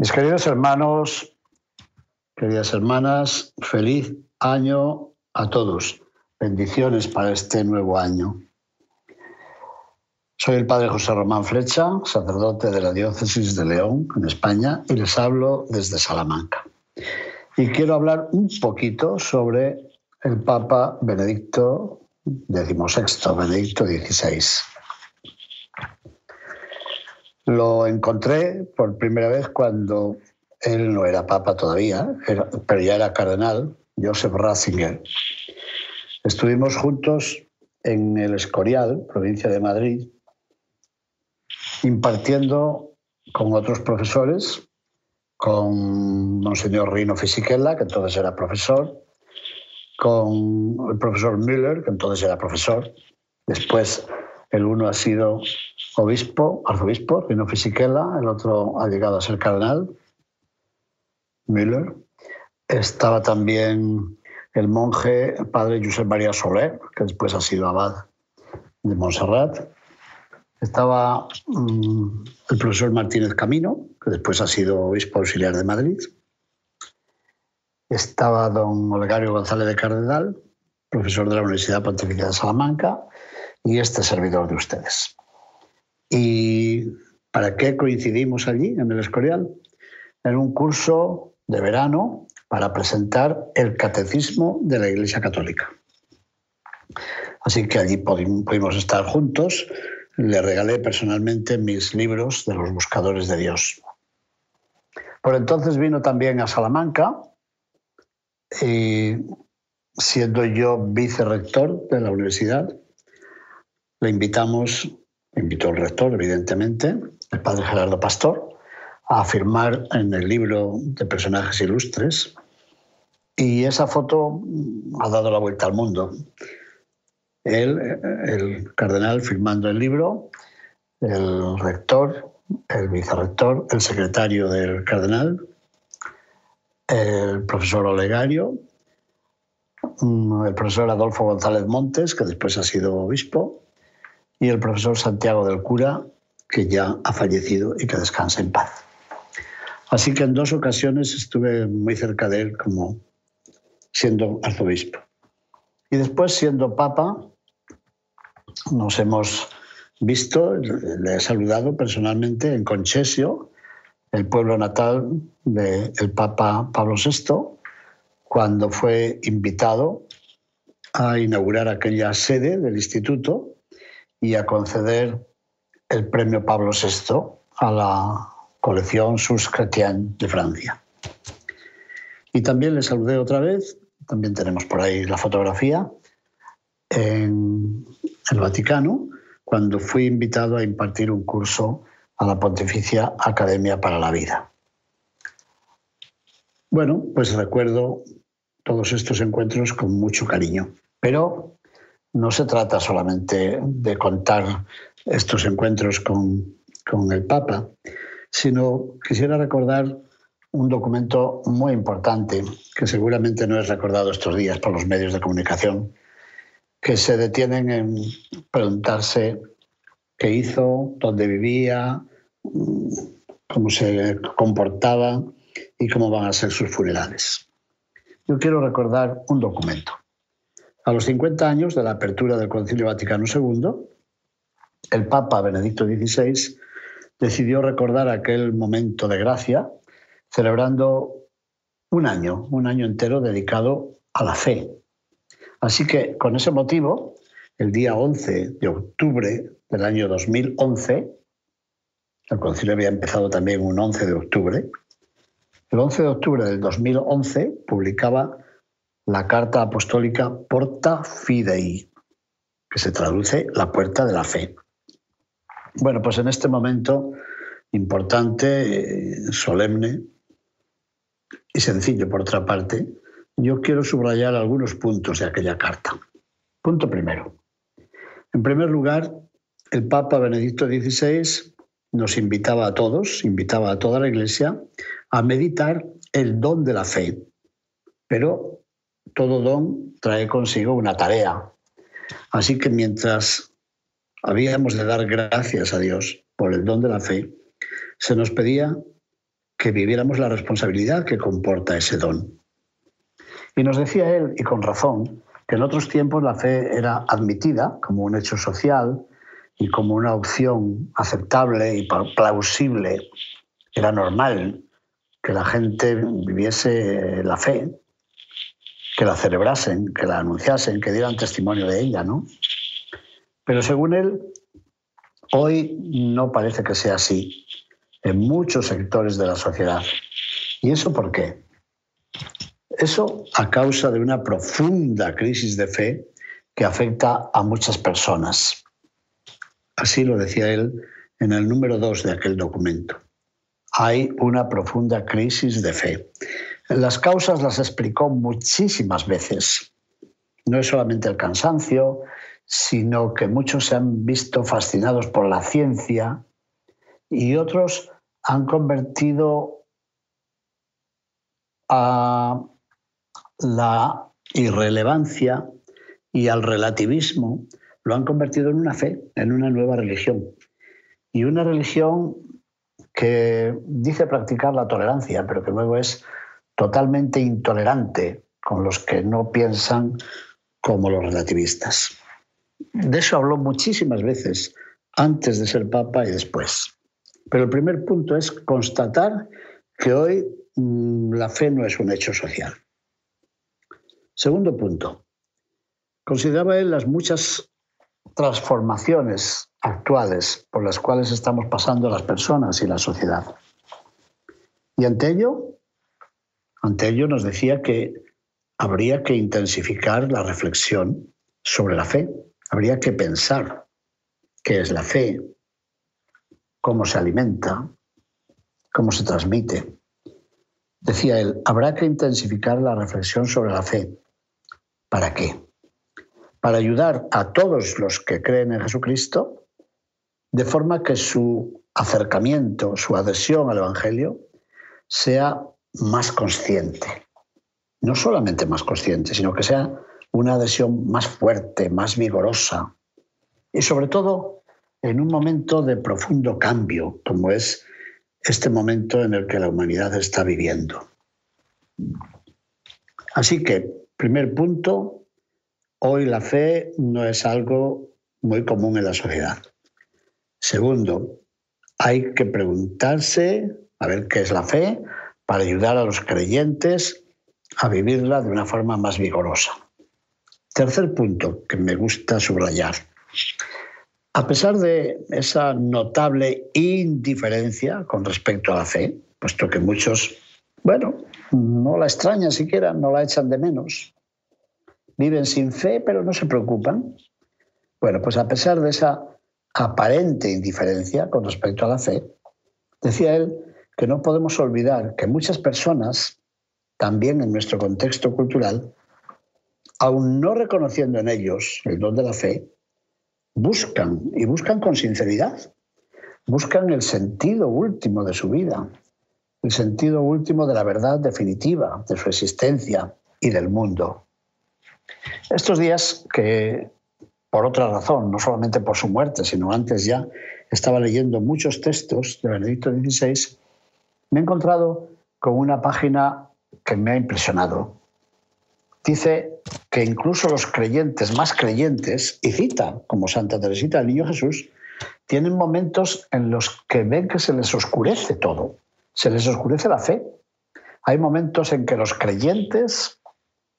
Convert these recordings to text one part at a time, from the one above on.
Mis queridos hermanos, queridas hermanas, feliz año a todos. Bendiciones para este nuevo año. Soy el padre José Román Flecha, sacerdote de la diócesis de León, en España, y les hablo desde Salamanca. Y quiero hablar un poquito sobre el Papa Benedicto XVI, Benedicto XVI. Lo encontré por primera vez cuando él no era papa todavía, pero ya era cardenal, Joseph Ratzinger. Estuvimos juntos en el Escorial, provincia de Madrid, impartiendo con otros profesores, con Monseñor Rino Fisichella, que entonces era profesor, con el profesor Müller, que entonces era profesor. Después el uno ha sido obispo, arzobispo, Rino Fisichella, el otro ha llegado a ser cardenal, Müller. Estaba también el monje padre Josep María Soler, que después ha sido abad de Montserrat. Estaba mm, el profesor Martínez Camino, que después ha sido obispo auxiliar de Madrid. Estaba don Olegario González de Cardenal, profesor de la Universidad Pontificia de Salamanca, y este servidor de ustedes. ¿Y para qué coincidimos allí, en el Escorial? En un curso de verano para presentar el catecismo de la Iglesia Católica. Así que allí pudimos estar juntos. Le regalé personalmente mis libros de los buscadores de Dios. Por entonces vino también a Salamanca y siendo yo vicerrector de la universidad, le invitamos invitó el rector, evidentemente, el padre Gerardo Pastor, a firmar en el libro de personajes ilustres. Y esa foto ha dado la vuelta al mundo. Él, el cardenal, firmando el libro, el rector, el vicerrector, el secretario del cardenal, el profesor Olegario, el profesor Adolfo González Montes, que después ha sido obispo, y el profesor Santiago del Cura, que ya ha fallecido y que descansa en paz. Así que en dos ocasiones estuve muy cerca de él como siendo arzobispo. Y después, siendo papa, nos hemos visto, le he saludado personalmente en Concesio, el pueblo natal del Papa Pablo VI, cuando fue invitado a inaugurar aquella sede del instituto y a conceder el premio Pablo VI a la colección Sus Chrétiens de Francia. Y también le saludé otra vez, también tenemos por ahí la fotografía, en el Vaticano, cuando fui invitado a impartir un curso a la Pontificia Academia para la Vida. Bueno, pues recuerdo todos estos encuentros con mucho cariño, pero no se trata solamente de contar estos encuentros con, el Papa, sino quisiera recordar un documento muy importante que seguramente no es recordado estos días por los medios de comunicación, que se detienen en preguntarse qué hizo, dónde vivía, cómo se comportaba y cómo van a ser sus funerales. Yo quiero recordar un documento. A los 50 años de la apertura del Concilio Vaticano II, el Papa Benedicto XVI decidió recordar aquel momento de gracia, celebrando un año, un año entero dedicado a la fe. Así que con ese motivo, el día 11 de octubre del año 2011, el concilio había empezado también un 11 de octubre, el 11 de octubre del 2011 publicaba la carta apostólica Porta Fidei, que se traduce la puerta de la fe. Bueno, pues en este momento importante, eh, solemne y sencillo, por otra parte, yo quiero subrayar algunos puntos de aquella carta. Punto primero. En primer lugar, el Papa Benedicto XVI nos invitaba a todos, invitaba a toda la Iglesia a meditar el don de la fe. Pero todo don trae consigo una tarea. Así que mientras habíamos de dar gracias a Dios por el don de la fe, se nos pedía que viviéramos la responsabilidad que comporta ese don. Y nos decía él, y con razón, que en otros tiempos la fe era admitida como un hecho social y como una opción aceptable y plausible. Era normal que la gente viviese la fe, que la celebrasen, que la anunciasen, que dieran testimonio de ella, ¿no? Pero según él, hoy no parece que sea así en muchos sectores de la sociedad. ¿Y eso por qué? Eso a causa de una profunda crisis de fe que afecta a muchas personas. Así lo decía él en el número dos de aquel documento. Hay una profunda crisis de fe. Las causas las explicó muchísimas veces. No es solamente el cansancio, sino que muchos se han visto fascinados por la ciencia, y otros han convertido a la irrelevancia y al relativismo, lo han convertido en una fe, en una nueva religión. Y una religión que dice practicar la tolerancia, pero que luego es totalmente intolerante con los que no piensan como los relativistas. De eso habló muchísimas veces antes de ser papa y después. Pero el primer punto es constatar que hoy mm, la fe no es un hecho social. Segundo punto. Consideraba él las muchas transformaciones actuales por las cuales estamos pasando las personas y la sociedad. Y ante ello, ante ello nos decía que habría que intensificar la reflexión sobre la fe, habría que pensar qué es la fe, cómo se alimenta, cómo se transmite. Decía él, habrá que intensificar la reflexión sobre la fe. ¿Para qué? Para ayudar a todos los que creen en Jesucristo, de forma que su acercamiento, su adhesión al Evangelio, sea más consciente. No solamente más consciente, sino que sea una adhesión más fuerte, más vigorosa. Y sobre todo, en un momento de profundo cambio, como es este momento en el que la humanidad está viviendo. Así que, primer punto, hoy la fe no es algo muy común en la sociedad. Segundo, hay que preguntarse a ver qué es la fe para ayudar a los creyentes a vivirla de una forma más vigorosa. Tercer punto que me gusta subrayar. A pesar de esa notable indiferencia con respecto a la fe, puesto que muchos, bueno, no la extrañan siquiera, no la echan de menos, viven sin fe, pero no se preocupan. Bueno, pues a pesar de esa aparente indiferencia con respecto a la fe, decía él que no podemos olvidar que muchas personas, también en nuestro contexto cultural, aun no reconociendo en ellos el don de la fe, buscan y buscan con sinceridad, buscan el sentido último de su vida, el sentido último de la verdad definitiva, de su existencia y del mundo. Estos días que, por otra razón, no solamente por su muerte, sino antes ya, estaba leyendo muchos textos de Benedicto XVI, me he encontrado con una página que me ha impresionado dice que incluso los creyentes más creyentes, y cita como Santa Teresita del Niño Jesús, tienen momentos en los que ven que se les oscurece todo, se les oscurece la fe. Hay momentos en que los creyentes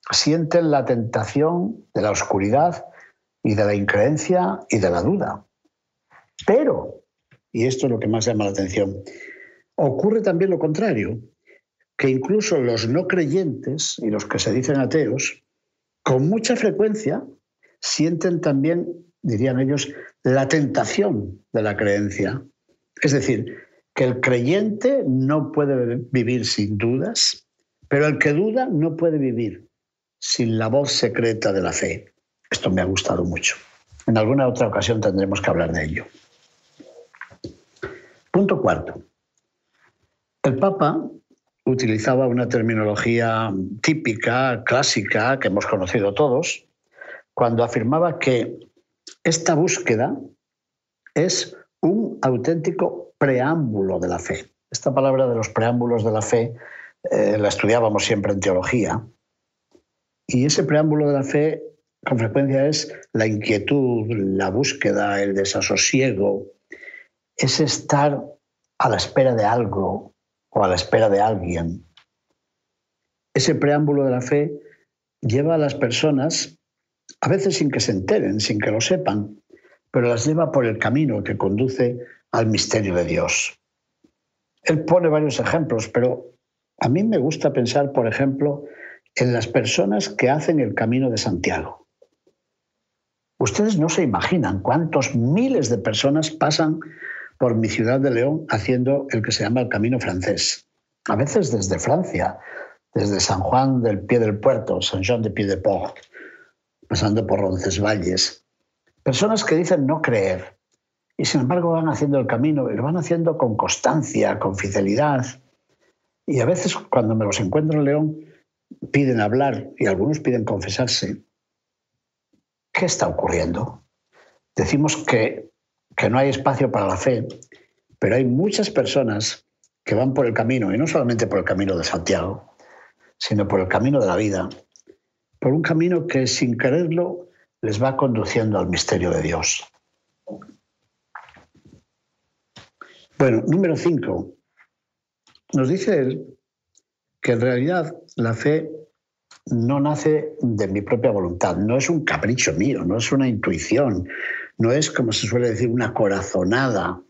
sienten la tentación de la oscuridad y de la increencia y de la duda. Pero, y esto es lo que más llama la atención, ocurre también lo contrario que incluso los no creyentes y los que se dicen ateos, con mucha frecuencia sienten también, dirían ellos, la tentación de la creencia. Es decir, que el creyente no puede vivir sin dudas, pero el que duda no puede vivir sin la voz secreta de la fe. Esto me ha gustado mucho. En alguna otra ocasión tendremos que hablar de ello. Punto cuarto. El Papa utilizaba una terminología típica, clásica, que hemos conocido todos, cuando afirmaba que esta búsqueda es un auténtico preámbulo de la fe. Esta palabra de los preámbulos de la fe eh, la estudiábamos siempre en teología. Y ese preámbulo de la fe con frecuencia es la inquietud, la búsqueda, el desasosiego, es estar a la espera de algo o a la espera de alguien. Ese preámbulo de la fe lleva a las personas, a veces sin que se enteren, sin que lo sepan, pero las lleva por el camino que conduce al misterio de Dios. Él pone varios ejemplos, pero a mí me gusta pensar, por ejemplo, en las personas que hacen el camino de Santiago. Ustedes no se imaginan cuántos miles de personas pasan por mi ciudad de León haciendo el que se llama el camino francés. A veces desde Francia, desde San Juan del Pie del Puerto, San Jean de Pied de Port, pasando por Roncesvalles. Personas que dicen no creer y sin embargo van haciendo el camino y lo van haciendo con constancia, con fidelidad. Y a veces cuando me los encuentro en León piden hablar y algunos piden confesarse. ¿Qué está ocurriendo? Decimos que que no hay espacio para la fe, pero hay muchas personas que van por el camino, y no solamente por el camino de Santiago, sino por el camino de la vida, por un camino que sin quererlo les va conduciendo al misterio de Dios. Bueno, número cinco. Nos dice él que en realidad la fe no nace de mi propia voluntad, no es un capricho mío, no es una intuición, no es, como se suele decir, una corazonada,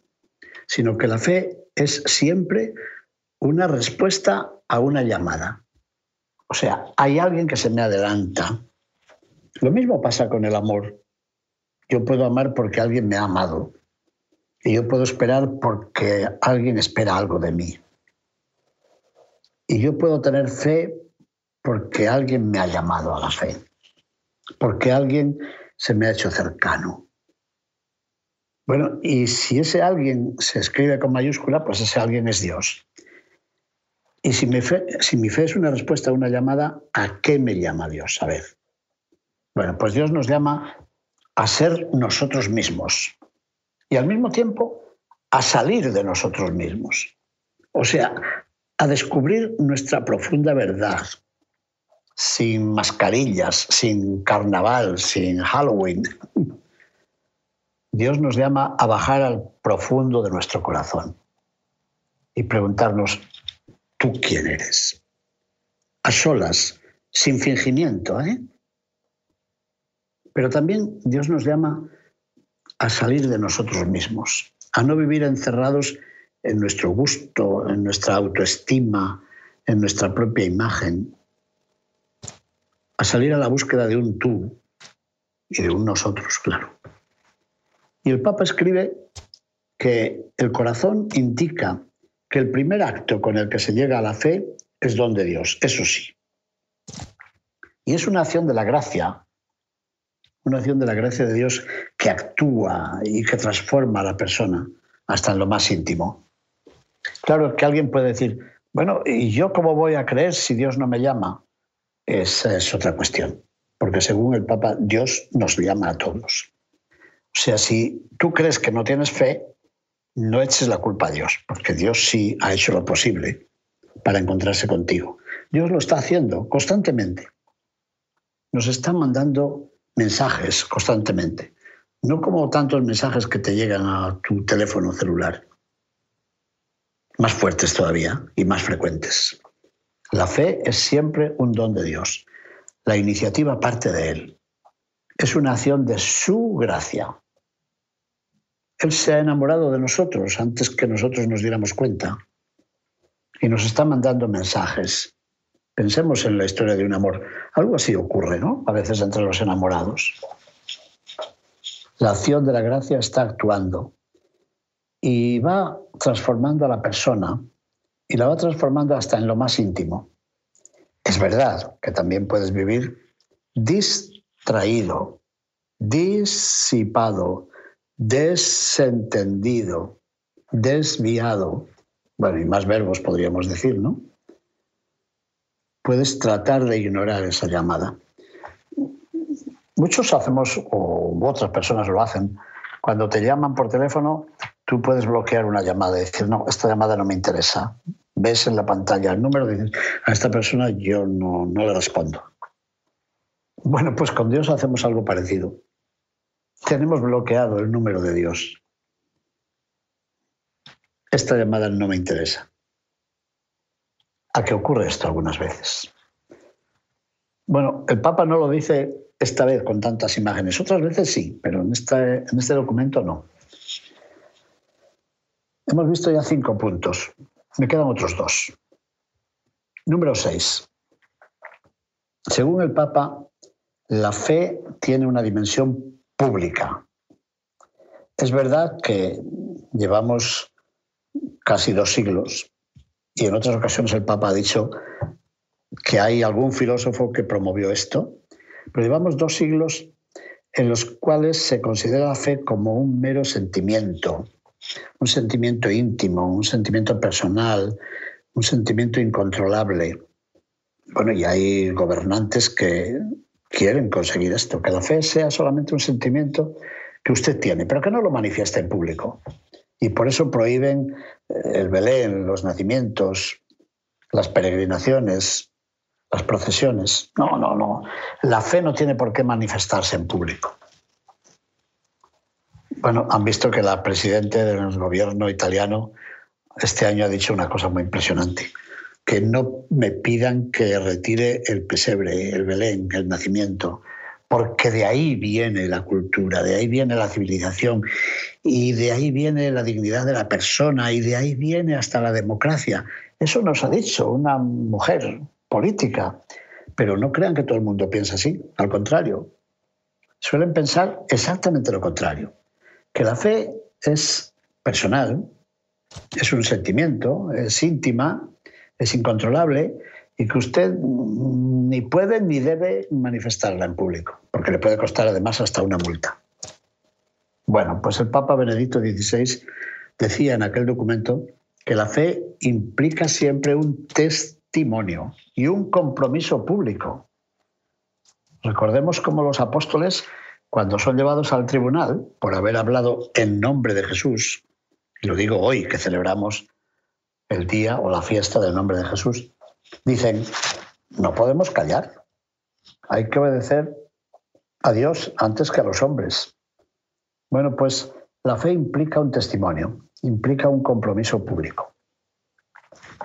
sino que la fe es siempre una respuesta a una llamada. O sea, hay alguien que se me adelanta. Lo mismo pasa con el amor. Yo puedo amar porque alguien me ha amado. Y yo puedo esperar porque alguien espera algo de mí. Y yo puedo tener fe porque alguien me ha llamado a la fe. Porque alguien se me ha hecho cercano. Bueno, y si ese alguien se escribe con mayúscula, pues ese alguien es Dios. Y si mi fe, es una respuesta a una llamada, ¿a qué me llama Dios? A ver. Bueno, pues Dios nos llama a ser nosotros mismos y al mismo tiempo a salir de nosotros mismos. O sea, a descubrir nuestra profunda verdad, sin mascarillas, sin carnaval, sin Halloween. Dios nos llama a bajar al profundo de nuestro corazón y preguntarnos, ¿tú quién eres? A solas, sin fingimiento, ¿eh? Pero también Dios nos llama a salir de nosotros mismos, a no vivir encerrados en nuestro gusto, en nuestra autoestima, en nuestra propia imagen, a salir a la búsqueda de un tú y de un nosotros, claro. Y el Papa escribe que el corazón indica que el primer acto con el que se llega a la fe es don de Dios, eso sí. Y es una acción de la gracia, una acción de la gracia de Dios que actúa y que transforma a la persona hasta en lo más íntimo. Claro que alguien puede decir, bueno, ¿y yo cómo voy a creer si Dios no me llama? Esa es otra cuestión, porque según el Papa, Dios nos llama a todos. O sea, si tú crees que no tienes fe, no eches la culpa a Dios, porque Dios sí ha hecho lo posible para encontrarse contigo. Dios lo está haciendo constantemente. Nos está mandando mensajes constantemente, no como tantos mensajes que te llegan a tu teléfono celular, más fuertes todavía y más frecuentes. La fe es siempre un don de Dios. La iniciativa parte de Él. Es una acción de su gracia. Él se ha enamorado de nosotros antes que nosotros nos diéramos cuenta y nos está mandando mensajes. Pensemos en la historia de un amor. Algo así ocurre, ¿no? A veces entre los enamorados. La acción de la gracia está actuando y va transformando a la persona y la va transformando hasta en lo más íntimo. Es verdad que también puedes vivir distraído, disipado, desentendido, desviado. Bueno, y más verbos podríamos decir, ¿no? Puedes tratar de ignorar esa llamada. Muchos hacemos, o otras personas lo hacen, cuando te llaman por teléfono, tú puedes bloquear una llamada y decir, no, esta llamada no me interesa. Ves en la pantalla el número y dices, a esta persona yo no, no le respondo. Bueno, pues con Dios hacemos algo parecido. Tenemos bloqueado el número de Dios. Esta llamada no me interesa. ¿A qué ocurre esto algunas veces? Bueno, el Papa no lo dice esta vez con tantas imágenes, otras veces sí, pero en este, en documento no. Hemos visto ya cinco puntos, me quedan otros dos. Número seis. Según el Papa, la fe tiene una dimensión pública. Es verdad que llevamos casi dos siglos y en otras ocasiones el Papa ha dicho que hay algún filósofo que promovió esto, pero llevamos dos siglos en los cuales se considera la fe como un mero sentimiento, un sentimiento íntimo, un sentimiento personal, un sentimiento incontrolable. Bueno, y hay gobernantes que quieren conseguir esto, que la fe sea solamente un sentimiento que usted tiene, pero que no lo manifieste en público. Y por eso prohíben eh, el Belén, los nacimientos, las peregrinaciones, las procesiones. No, no, no. La fe no tiene por qué manifestarse en público. Bueno, han visto que la presidenta del gobierno italiano este año ha dicho una cosa muy impresionante que no me pidan que retire el pesebre, el Belén, el nacimiento, porque de ahí viene la cultura, de ahí viene la civilización y de ahí viene la dignidad de la persona y de ahí viene hasta la democracia. Eso nos ha dicho una mujer política, pero no crean que todo el mundo piensa así, al contrario. Suelen pensar exactamente lo contrario, que la fe es personal, es un sentimiento, es íntima, es incontrolable y que usted ni puede ni debe manifestarla en público, porque le puede costar además hasta una multa. Bueno, pues el Papa Benedicto XVI decía en aquel documento que la fe implica siempre un testimonio y un compromiso público. Recordemos cómo los apóstoles, cuando son llevados al tribunal por haber hablado en nombre de Jesús, lo digo hoy que celebramos el día o la fiesta del nombre de Jesús, dicen, no podemos callar, hay que obedecer a Dios antes que a los hombres. Bueno, pues la fe implica un testimonio, implica un compromiso público.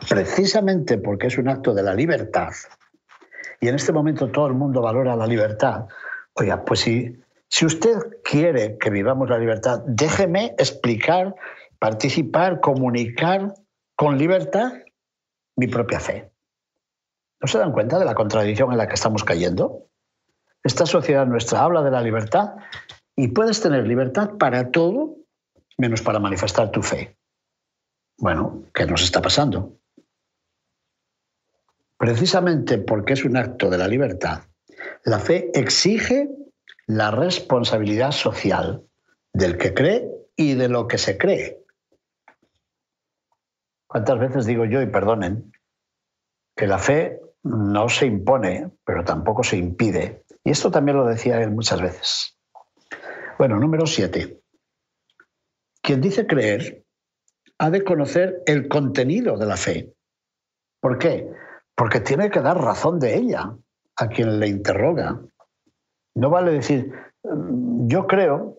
Precisamente porque es un acto de la libertad, y en este momento todo el mundo valora la libertad, oiga, pues si, si usted quiere que vivamos la libertad, déjeme explicar, participar, comunicar con libertad mi propia fe. ¿No se dan cuenta de la contradicción en la que estamos cayendo? Esta sociedad nuestra habla de la libertad y puedes tener libertad para todo menos para manifestar tu fe. Bueno, ¿qué nos está pasando? Precisamente porque es un acto de la libertad, la fe exige la responsabilidad social del que cree y de lo que se cree. ¿Cuántas veces digo yo, y perdonen, que la fe no se impone, pero tampoco se impide? Y esto también lo decía él muchas veces. Bueno, número siete. Quien dice creer ha de conocer el contenido de la fe. ¿Por qué? Porque tiene que dar razón de ella a quien le interroga. No vale decir, mm, yo creo,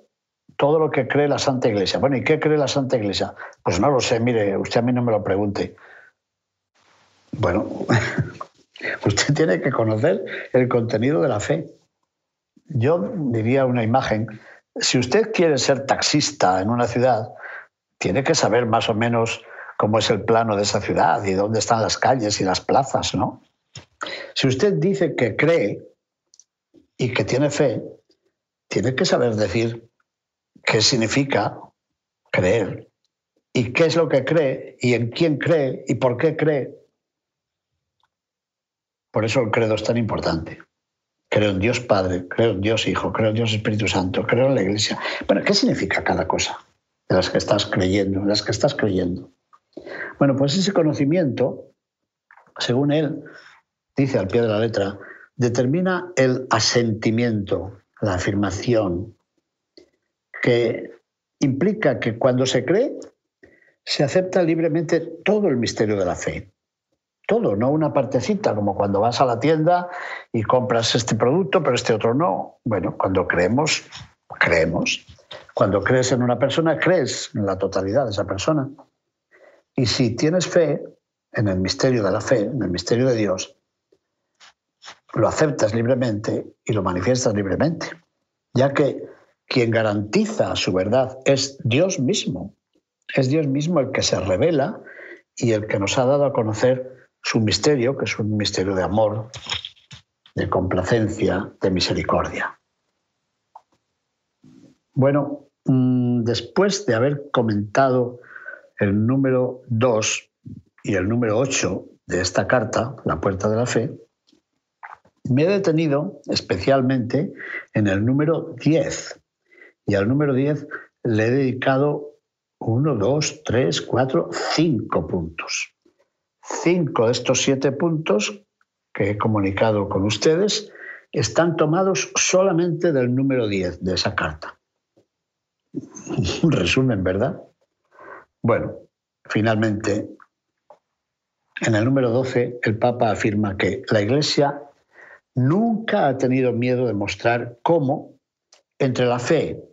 todo lo que cree la Santa Iglesia. Bueno, ¿y qué cree la Santa Iglesia? Pues no lo sé, mire, usted a mí no me lo pregunte. Bueno, usted tiene que conocer el contenido de la fe. Yo diría una imagen, si usted quiere ser taxista en una ciudad, tiene que saber más o menos cómo es el plano de esa ciudad y dónde están las calles y las plazas, ¿no? Si usted dice que cree y que tiene fe, tiene que saber decir qué significa creer y qué es lo que cree y en quién cree y por qué cree. Por eso el credo es tan importante. Creo en Dios Padre, creo en Dios Hijo, creo en Dios Espíritu Santo, creo en la Iglesia. Bueno, ¿qué significa cada cosa de las que estás creyendo, de las que estás creyendo? Bueno, pues ese conocimiento, según él, dice al pie de la letra, determina el asentimiento, la afirmación, que implica que cuando se cree, se acepta libremente todo el misterio de la fe. Todo, no una partecita, como cuando vas a la tienda y compras este producto, pero este otro no. Bueno, cuando creemos, creemos. Cuando crees en una persona, crees en la totalidad de esa persona. Y si tienes fe en el misterio de la fe, en el misterio de Dios, lo aceptas libremente y lo manifiestas libremente, ya que quien garantiza su verdad es Dios mismo. Es Dios mismo el que se revela y el que nos ha dado a conocer su misterio, que es un misterio de amor, de complacencia, de misericordia. Bueno, mm, después de haber comentado el número 2 y el número 8 de esta carta, La Puerta de la Fe, me he detenido especialmente en el número 10. Y al número 10 le he dedicado 1, 2, 3, 4, 5 puntos. Cinco de estos siete puntos que he comunicado con ustedes están tomados solamente del número 10 de esa carta. Un resumen, ¿verdad? Bueno, finalmente, en el número 12, el Papa afirma que la Iglesia nunca ha tenido miedo de mostrar cómo entre la fe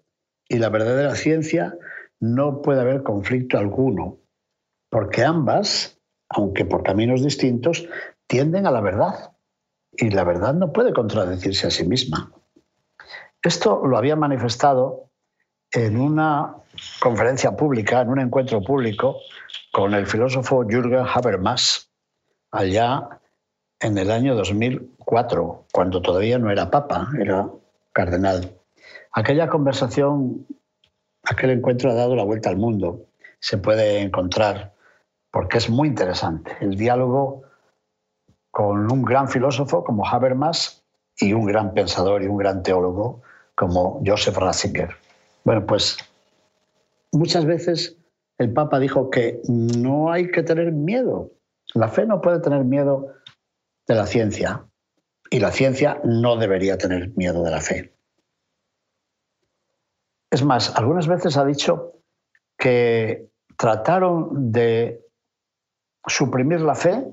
y la verdadera ciencia no puede haber conflicto alguno, porque ambas, aunque por caminos distintos, tienden a la verdad, y la verdad no puede contradecirse a sí misma. Esto lo había manifestado en una conferencia pública, en un encuentro público, con el filósofo Jürgen Habermas, allá en el año 2004, cuando todavía no era papa, era cardenal. Aquella conversación, aquel encuentro ha dado la vuelta al mundo. Se puede encontrar porque es muy interesante. El diálogo con un gran filósofo como Habermas y un gran pensador y un gran teólogo como Joseph Ratzinger. Bueno, pues muchas veces el Papa dijo que no hay que tener miedo. La fe no puede tener miedo de la ciencia y la ciencia no debería tener miedo de la fe. Es más, algunas veces ha dicho que trataron de suprimir la fe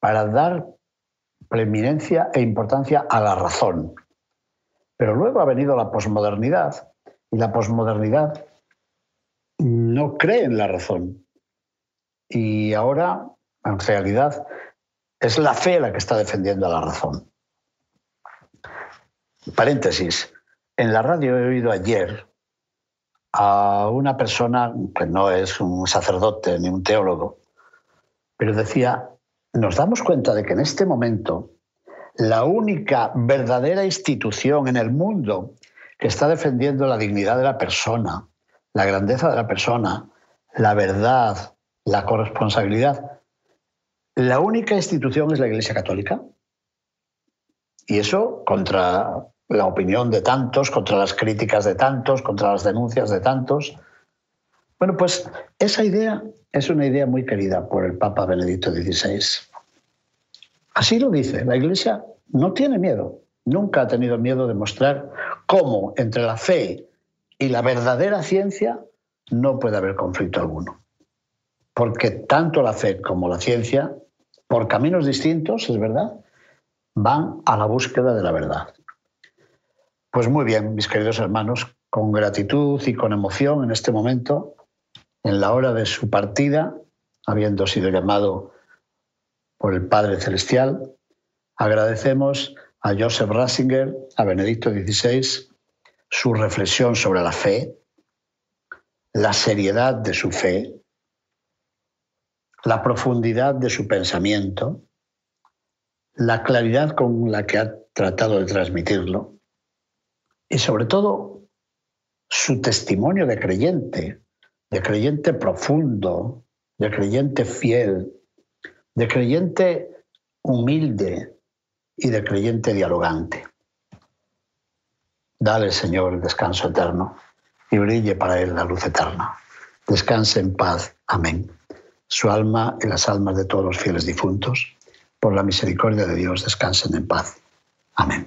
para dar preeminencia e importancia a la razón. Pero luego ha venido la posmodernidad y la posmodernidad no cree en la razón. Y ahora, en realidad, es la fe la que está defendiendo a la razón. Paréntesis. En la radio he oído ayer a una persona que no es un sacerdote ni un teólogo, pero decía, nos damos cuenta de que en este momento la única verdadera institución en el mundo que está defendiendo la dignidad de la persona, la grandeza de la persona, la verdad, la corresponsabilidad, la única institución es la Iglesia Católica. Y eso contra la opinión de tantos, contra las críticas de tantos, contra las denuncias de tantos. Bueno, pues esa idea es una idea muy querida por el Papa Benedicto XVI. Así lo dice, la Iglesia no tiene miedo, nunca ha tenido miedo de mostrar cómo entre la fe y la verdadera ciencia no puede haber conflicto alguno. Porque tanto la fe como la ciencia por caminos distintos, es verdad, van a la búsqueda de la verdad. Pues muy bien, mis queridos hermanos, con gratitud y con emoción en este momento, en la hora de su partida, habiendo sido llamado por el Padre Celestial, agradecemos a Joseph Ratzinger, a Benedicto XVI, su reflexión sobre la fe, la seriedad de su fe, la profundidad de su pensamiento, la claridad con la que ha tratado de transmitirlo y sobre todo su testimonio de creyente, de creyente profundo, de creyente fiel, de creyente humilde y de creyente dialogante. Dale, Señor, el descanso eterno y brille para él la luz eterna. Descanse en paz. Amén. Su alma y las almas de todos los fieles difuntos, por la misericordia de Dios, descansen en paz. Amén.